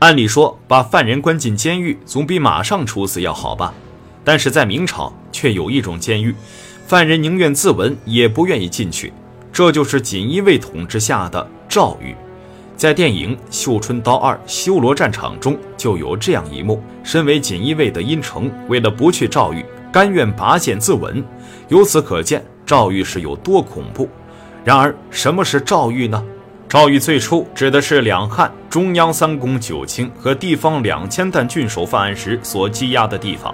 按理说，把犯人关进监狱总比马上处死要好吧？但是在明朝却有一种监狱，犯人宁愿自刎也不愿意进去，这就是锦衣卫统治下的诏狱。在电影《绣春刀二：修罗战场》中就有这样一幕：身为锦衣卫的殷城，为了不去诏狱，甘愿拔剑自刎。由此可见，诏狱是有多恐怖。然而，什么是诏狱呢？诏狱最初指的是两汉中央三公九卿和地方两千担郡守犯案时所羁押的地方，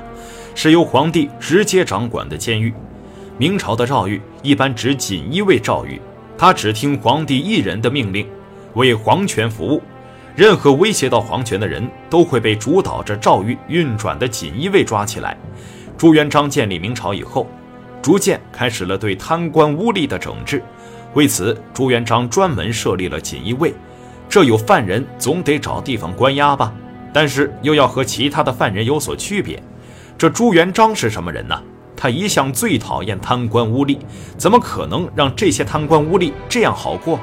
是由皇帝直接掌管的监狱。明朝的诏狱一般指锦衣卫诏狱，他只听皇帝一人的命令。为皇权服务，任何威胁到皇权的人都会被主导着诏狱运转的锦衣卫抓起来。朱元璋建立明朝以后，逐渐开始了对贪官污吏的整治。为此，朱元璋专门设立了锦衣卫。这有犯人总得找地方关押吧，但是又要和其他的犯人有所区别。这朱元璋是什么人呢？他一向最讨厌贪官污吏，怎么可能让这些贪官污吏这样好过？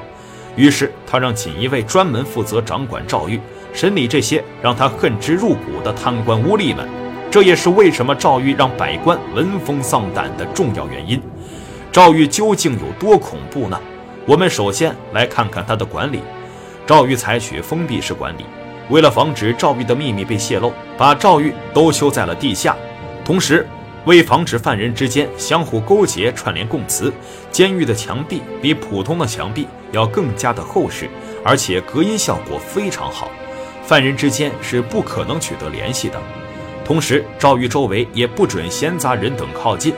于是他让锦衣卫专门负责掌管诏狱，审理这些让他恨之入骨的贪官污吏们。这也是为什么诏狱让百官闻风丧胆的重要原因。诏狱究竟有多恐怖呢？我们首先来看看它的管理。诏狱采取封闭式管理，为了防止赵狱的秘密被泄露，把赵狱都修在了地下，同时。为防止犯人之间相互勾结、串联供词，监狱的墙壁比普通的墙壁要更加的厚实，而且隔音效果非常好，犯人之间是不可能取得联系的。同时，赵狱周围也不准闲杂人等靠近。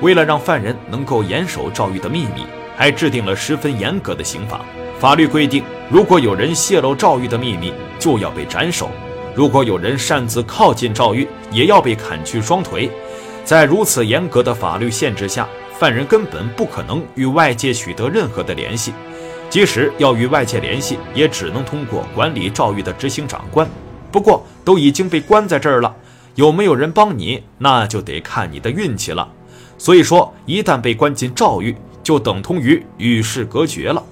为了让犯人能够严守诏狱的秘密，还制定了十分严格的刑法。法律规定，如果有人泄露诏狱的秘密，就要被斩首；如果有人擅自靠近诏狱，也要被砍去双腿。在如此严格的法律限制下，犯人根本不可能与外界取得任何的联系，即使要与外界联系，也只能通过管理诏狱的执行长官。不过都已经被关在这儿了，有没有人帮你，那就得看你的运气了。所以说，一旦被关进诏狱，就等同于与世隔绝了。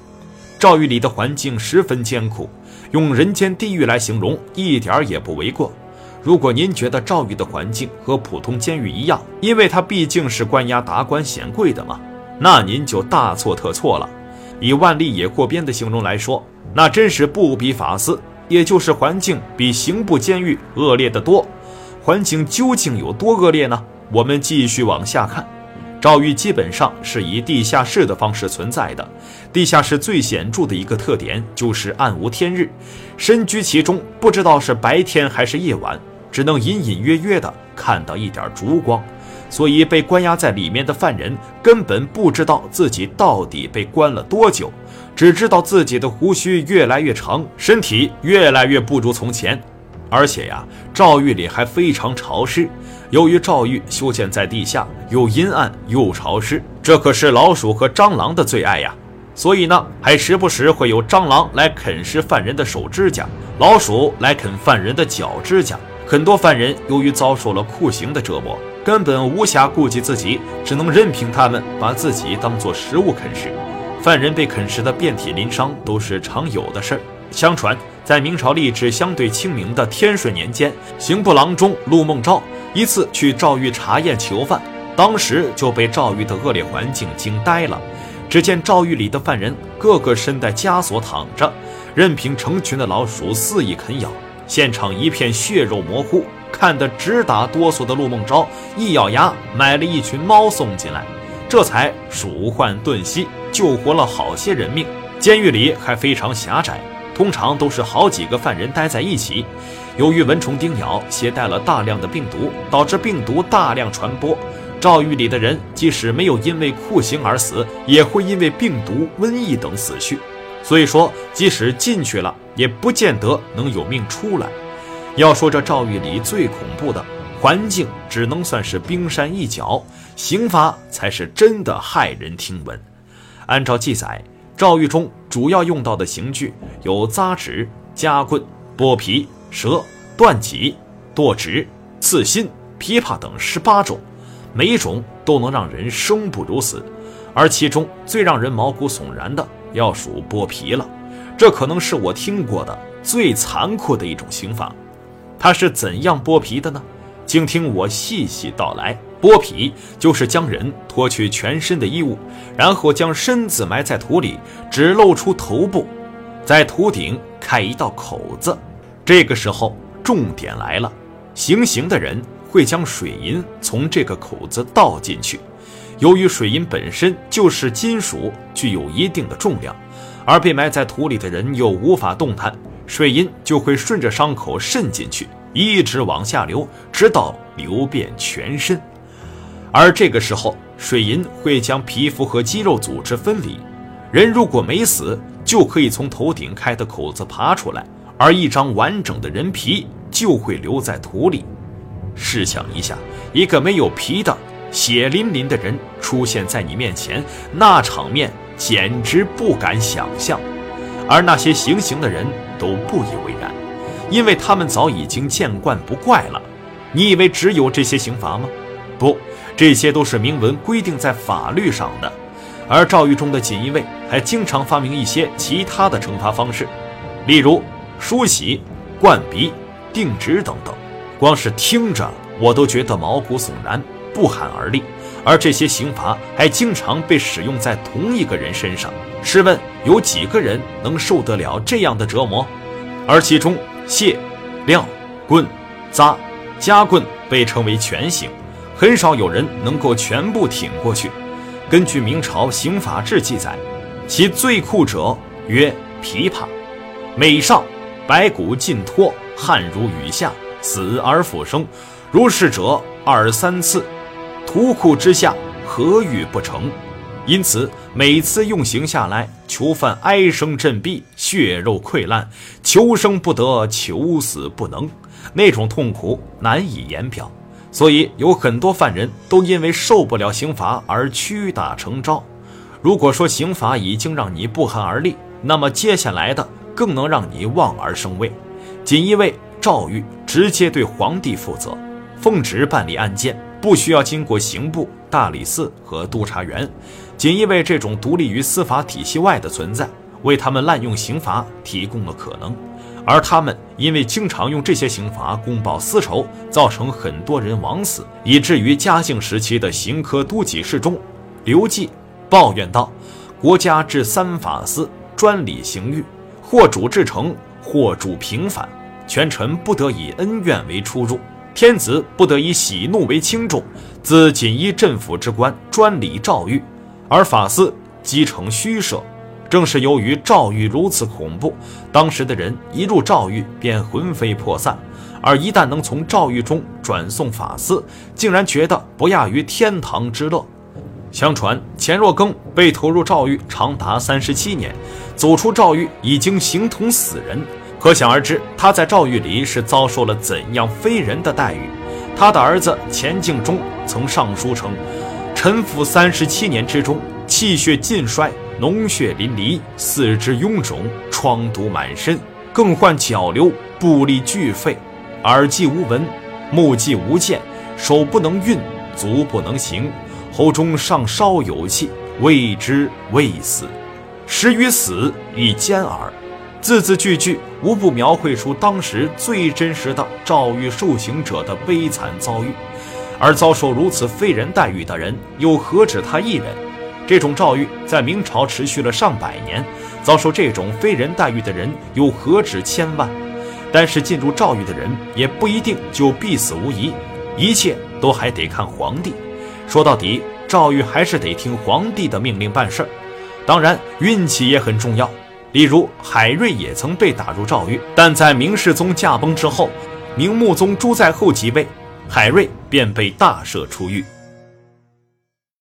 诏狱里的环境十分艰苦，用人间地狱来形容，一点儿也不为过。如果您觉得诏狱的环境和普通监狱一样，因为它毕竟是关押达官显贵的嘛，那您就大错特错了。以万历野过边的形容来说，那真是不比法司，也就是环境比刑部监狱恶劣得多。环境究竟有多恶劣呢？我们继续往下看。诏狱基本上是以地下室的方式存在的，地下室最显著的一个特点就是暗无天日，身居其中不知道是白天还是夜晚。只能隐隐约约地看到一点烛光，所以被关押在里面的犯人根本不知道自己到底被关了多久，只知道自己的胡须越来越长，身体越来越不如从前。而且呀，诏狱里还非常潮湿。由于诏狱修建在地下，又阴暗又潮湿，这可是老鼠和蟑螂的最爱呀。所以呢，还时不时会有蟑螂来啃食犯人的手指甲，老鼠来啃犯人的脚指甲。很多犯人由于遭受了酷刑的折磨，根本无暇顾及自己，只能任凭他们把自己当做食物啃食。犯人被啃食的遍体鳞伤都是常有的事儿。相传，在明朝吏治相对清明的天顺年间，刑部郎中陆梦昭一次去赵狱查验囚犯，当时就被赵狱的恶劣环境惊呆了。只见赵狱里的犯人个个身带枷锁躺着，任凭成群的老鼠肆意啃咬。现场一片血肉模糊，看得直打哆嗦的陆梦昭一咬牙，买了一群猫送进来，这才鼠患顿息，救活了好些人命。监狱里还非常狭窄，通常都是好几个犯人待在一起。由于蚊虫叮咬，携带了大量的病毒，导致病毒大量传播。诏狱里的人即使没有因为酷刑而死，也会因为病毒、瘟疫等死去。所以说，即使进去了，也不见得能有命出来。要说这诏狱里最恐怖的环境，只能算是冰山一角，刑罚才是真的骇人听闻。按照记载，诏狱中主要用到的刑具有扎纸、夹棍、剥皮、蛇、断脊、剁指、刺心、琵琶等十八种，每一种都能让人生不如死。而其中最让人毛骨悚然的。要数剥皮了，这可能是我听过的最残酷的一种刑罚。它是怎样剥皮的呢？请听我细细道来。剥皮就是将人脱去全身的衣物，然后将身子埋在土里，只露出头部，在土顶开一道口子。这个时候，重点来了：行刑的人会将水银从这个口子倒进去。由于水银本身就是金属，具有一定的重量，而被埋在土里的人又无法动弹，水银就会顺着伤口渗进去，一直往下流，直到流遍全身。而这个时候，水银会将皮肤和肌肉组织分离。人如果没死，就可以从头顶开的口子爬出来，而一张完整的人皮就会留在土里。试想一下，一个没有皮的血淋淋的人出现在你面前，那场面简直不敢想象。而那些行刑的人都不以为然，因为他们早已经见惯不怪了。你以为只有这些刑罚吗？不。这些都是明文规定在法律上的，而诏狱中的锦衣卫还经常发明一些其他的惩罚方式，例如梳洗、灌鼻、定职等等。光是听着我都觉得毛骨悚然，不寒而栗。而这些刑罚还经常被使用在同一个人身上，试问有几个人能受得了这样的折磨？而其中，械、镣、棍、扎、夹棍被称为全刑。很少有人能够全部挺过去。根据明朝刑法志记载，其最酷者曰琵琶，每上白骨尽脱，汗如雨下，死而复生。如是者二三次，屠酷之下，何欲不成？因此每次用刑下来，囚犯哀声震毙，血肉溃烂，求生不得，求死不能，那种痛苦难以言表。所以有很多犯人都因为受不了刑罚而屈打成招。如果说刑罚已经让你不寒而栗，那么接下来的更能让你望而生畏。锦衣卫诏狱直接对皇帝负责，奉旨办理案件，不需要经过刑部、大理寺和督察员。锦衣卫这种独立于司法体系外的存在，为他们滥用刑罚提供了可能。而他们因为经常用这些刑罚公报私仇，造成很多人枉死，以至于嘉靖时期的刑科都给事中，刘季抱怨道：“国家治三法司，专理刑狱，或主至诚，或主平反，权臣不得以恩怨为出入，天子不得以喜怒为轻重，自锦衣镇抚之官专理诏狱，而法司积成虚设。”正是由于诏狱如此恐怖，当时的人一入诏狱便魂飞魄散，而一旦能从诏狱中转送法司，竟然觉得不亚于天堂之乐。相传钱若庚被投入诏狱长达三十七年，走出诏狱已经形同死人，可想而知他在诏狱里是遭受了怎样非人的待遇。他的儿子钱敬忠曾上书称：“臣服三十七年之中，气血尽衰。”脓血淋漓，四肢臃肿，疮毒满身，更患脚瘤，步力俱废，耳既无闻，目既无见，手不能运，足不能行，喉中尚稍有气，未知未死，实与死以兼耳。字字句句无不描绘出当时最真实的诏狱受刑者的悲惨遭遇，而遭受如此非人待遇的人，又何止他一人？这种诏狱在明朝持续了上百年，遭受这种非人待遇的人又何止千万？但是进入诏狱的人也不一定就必死无疑，一切都还得看皇帝。说到底，诏狱还是得听皇帝的命令办事儿。当然，运气也很重要。例如，海瑞也曾被打入诏狱，但在明世宗驾崩之后，明穆宗朱载后即位，海瑞便被大赦出狱。